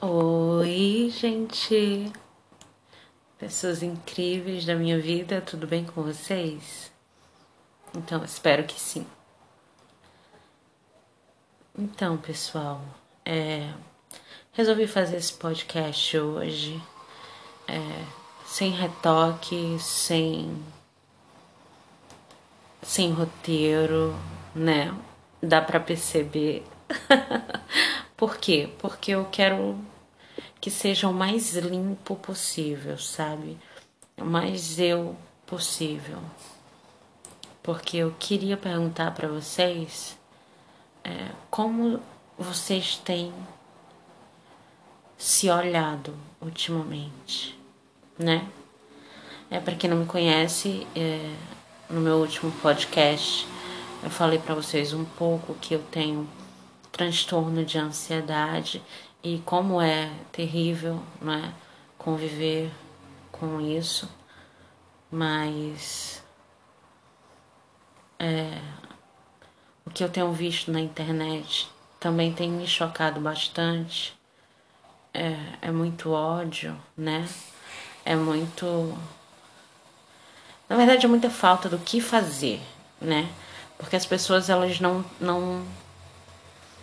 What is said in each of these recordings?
Oi, gente! Pessoas incríveis da minha vida, tudo bem com vocês? Então, espero que sim. Então, pessoal, é, resolvi fazer esse podcast hoje é, sem retoque, sem, sem roteiro, né? Dá pra perceber. Por quê? Porque eu quero que seja o mais limpo possível, sabe? O mais eu possível. Porque eu queria perguntar para vocês é, como vocês têm se olhado ultimamente, né? É para quem não me conhece, é, no meu último podcast eu falei para vocês um pouco que eu tenho transtorno de ansiedade e como é terrível, não é, conviver com isso, mas é, o que eu tenho visto na internet também tem me chocado bastante. É, é muito ódio, né? É muito. Na verdade, é muita falta do que fazer, né? Porque as pessoas elas não, não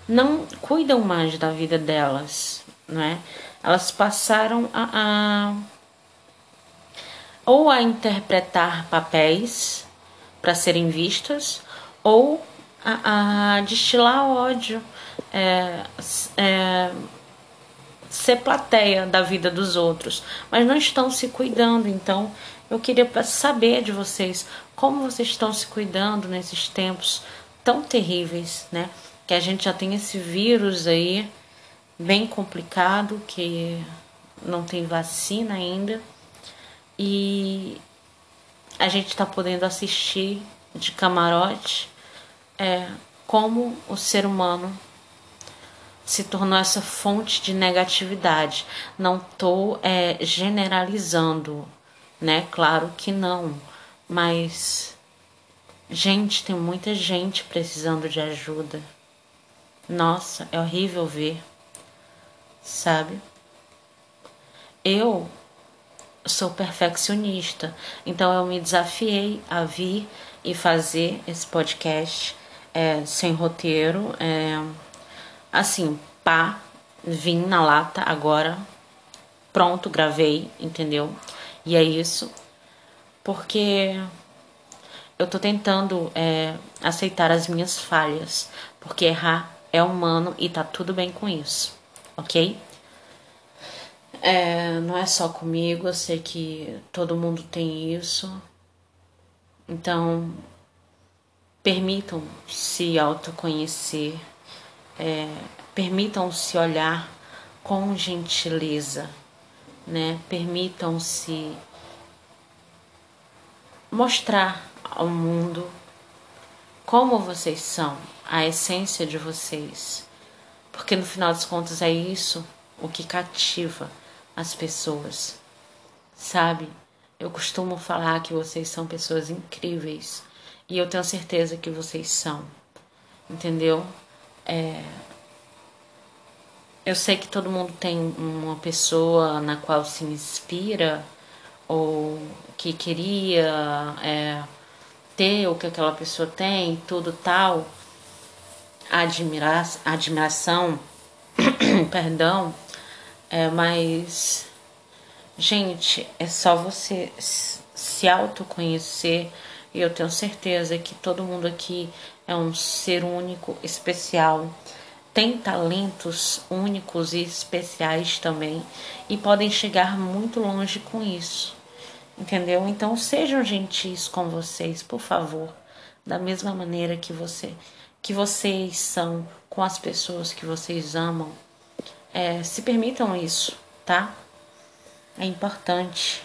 não cuidam mais da vida delas, né? Elas passaram a, a ou a interpretar papéis para serem vistas ou a, a destilar ódio, é, é, ser plateia da vida dos outros, mas não estão se cuidando. Então, eu queria saber de vocês como vocês estão se cuidando nesses tempos tão terríveis, né? Que a gente já tem esse vírus aí bem complicado, que não tem vacina ainda, e a gente está podendo assistir de camarote é, como o ser humano se tornou essa fonte de negatividade. Não estou é, generalizando, né? Claro que não, mas gente, tem muita gente precisando de ajuda. Nossa, é horrível ver, sabe? Eu sou perfeccionista, então eu me desafiei a vir e fazer esse podcast é, sem roteiro, é, assim, pá, vim na lata agora, pronto, gravei, entendeu? E é isso, porque eu tô tentando é, aceitar as minhas falhas, porque errar é humano e tá tudo bem com isso, ok? É, não é só comigo, eu sei que todo mundo tem isso. Então, permitam se autoconhecer, é, permitam se olhar com gentileza, né? Permitam se mostrar ao mundo como vocês são, a essência de vocês. Porque no final das contas é isso o que cativa as pessoas. Sabe? Eu costumo falar que vocês são pessoas incríveis e eu tenho certeza que vocês são. Entendeu? É... Eu sei que todo mundo tem uma pessoa na qual se inspira ou que queria é, ter o que aquela pessoa tem, tudo tal admira admiração, perdão, é, mas, gente, é só você se autoconhecer e eu tenho certeza que todo mundo aqui é um ser único, especial, tem talentos únicos e especiais também e podem chegar muito longe com isso, entendeu? Então sejam gentis com vocês, por favor, da mesma maneira que você que vocês são com as pessoas que vocês amam. É, se permitam isso, tá? É importante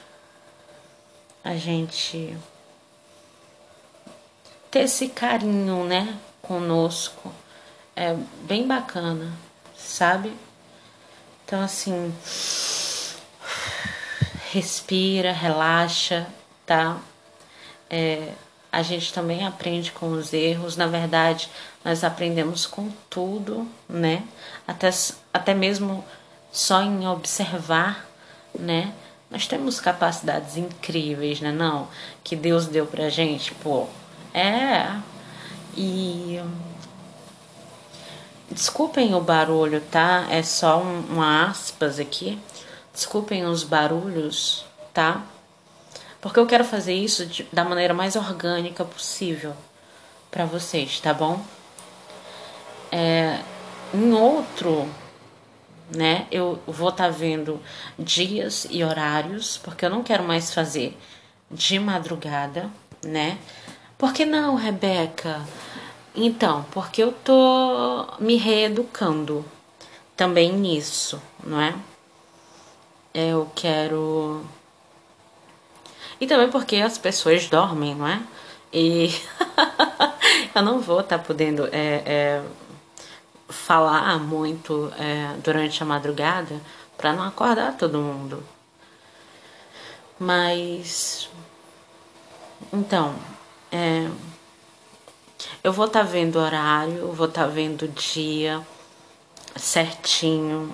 a gente ter esse carinho, né, conosco. É bem bacana, sabe? Então, assim, respira, relaxa, tá? É, a gente também aprende com os erros. Na verdade, nós aprendemos com tudo, né? Até, até mesmo só em observar, né? Nós temos capacidades incríveis, né? Não, que Deus deu pra gente, pô. É. E. Desculpem o barulho, tá? É só um, um aspas aqui. Desculpem os barulhos, tá? Porque eu quero fazer isso de, da maneira mais orgânica possível para vocês, tá bom? É, em outro né? Eu vou estar tá vendo dias e horários, porque eu não quero mais fazer de madrugada, né? Por que não, Rebeca? Então, porque eu tô me reeducando também nisso, não é? Eu quero. E também porque as pessoas dormem, não é? E eu não vou estar tá podendo é, é, falar muito é, durante a madrugada para não acordar todo mundo. Mas então, é, eu vou estar tá vendo horário, vou estar tá vendo dia certinho.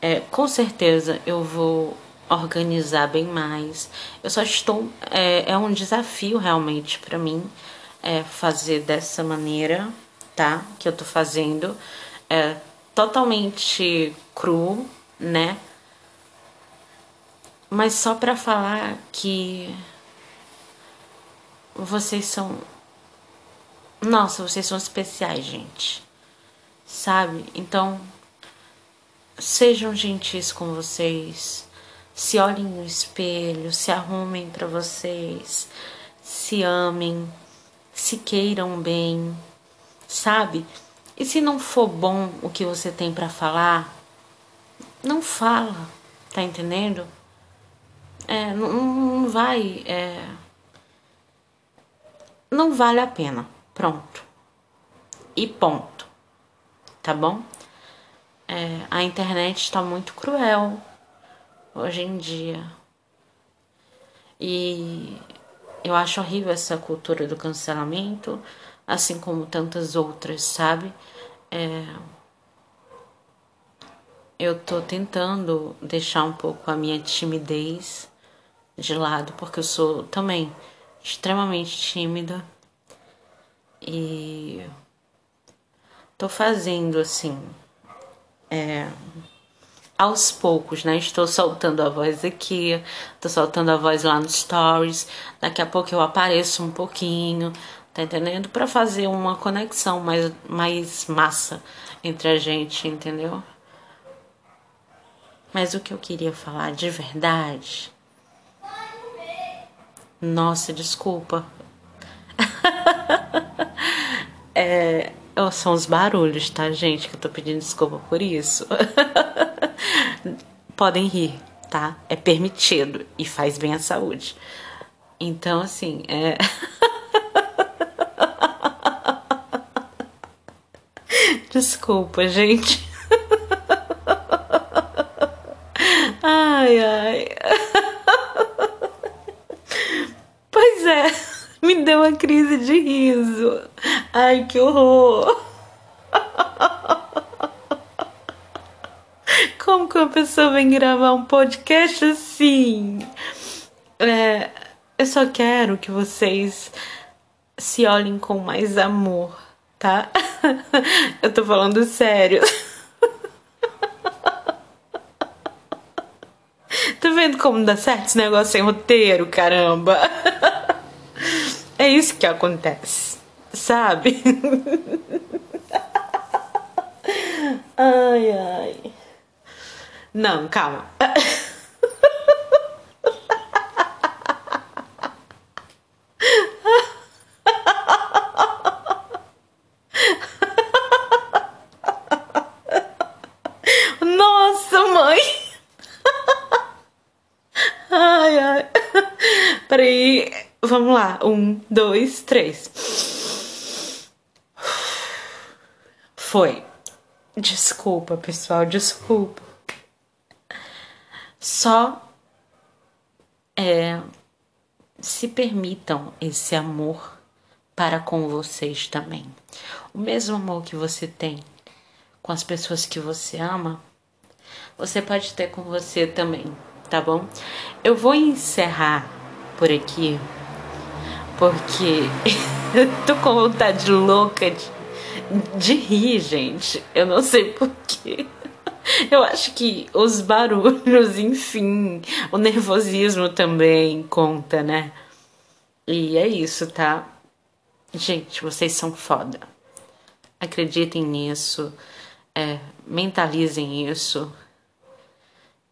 É, com certeza eu vou organizar bem mais. Eu só estou. É, é um desafio realmente para mim é, fazer dessa maneira tá? Que eu tô fazendo é totalmente cru, né? Mas só para falar que vocês são nossa, vocês são especiais, gente. Sabe? Então, sejam gentis com vocês. Se olhem no espelho, se arrumem para vocês, se amem, se queiram bem sabe? E se não for bom o que você tem para falar, não fala, tá entendendo? É, não, não vai. É, não vale a pena. Pronto. E ponto. Tá bom? É, a internet está muito cruel hoje em dia. E eu acho horrível essa cultura do cancelamento assim como tantas outras, sabe? É... Eu tô tentando deixar um pouco a minha timidez de lado, porque eu sou também extremamente tímida e tô fazendo assim, é, aos poucos, né? Estou soltando a voz aqui, tô soltando a voz lá no stories. Daqui a pouco eu apareço um pouquinho, tá entendendo? Para fazer uma conexão mais, mais massa entre a gente, entendeu? Mas o que eu queria falar de verdade. Nossa, desculpa. é, são os barulhos, tá, gente? Que eu tô pedindo desculpa por isso. Podem rir, tá? É permitido e faz bem à saúde. Então, assim, é. Desculpa, gente. Ai, ai. Pois é, me deu uma crise de riso. Ai, que horror. Como uma pessoa vem gravar um podcast assim? É, eu só quero que vocês se olhem com mais amor tá? Eu tô falando sério. Tá vendo como dá certo esse negócio sem roteiro, caramba? É isso que acontece, sabe? Ai, ai. Não, calma. Peraí, vamos lá. Um, dois, três. Foi. Desculpa, pessoal, desculpa. Só é, se permitam esse amor para com vocês também. O mesmo amor que você tem com as pessoas que você ama, você pode ter com você também, tá bom? Eu vou encerrar por aqui, porque eu tô com vontade louca de, de rir, gente. Eu não sei porquê. Eu acho que os barulhos, enfim, o nervosismo também conta, né? E é isso, tá? Gente, vocês são foda. Acreditem nisso, é, mentalizem isso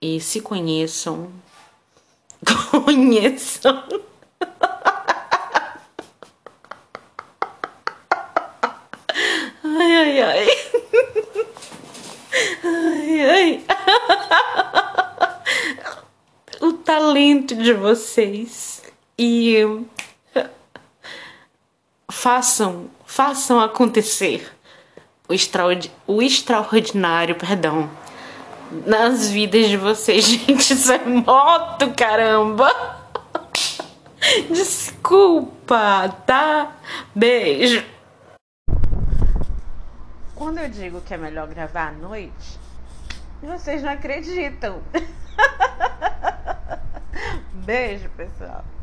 e se conheçam. Conheçam. Ai, ai, ai ai. O talento de vocês. E façam, façam acontecer o, extraordi o extraordinário, perdão, nas vidas de vocês. Gente, isso é moto, caramba! Desculpa, tá? Beijo. Quando eu digo que é melhor gravar à noite, vocês não acreditam. Beijo, pessoal.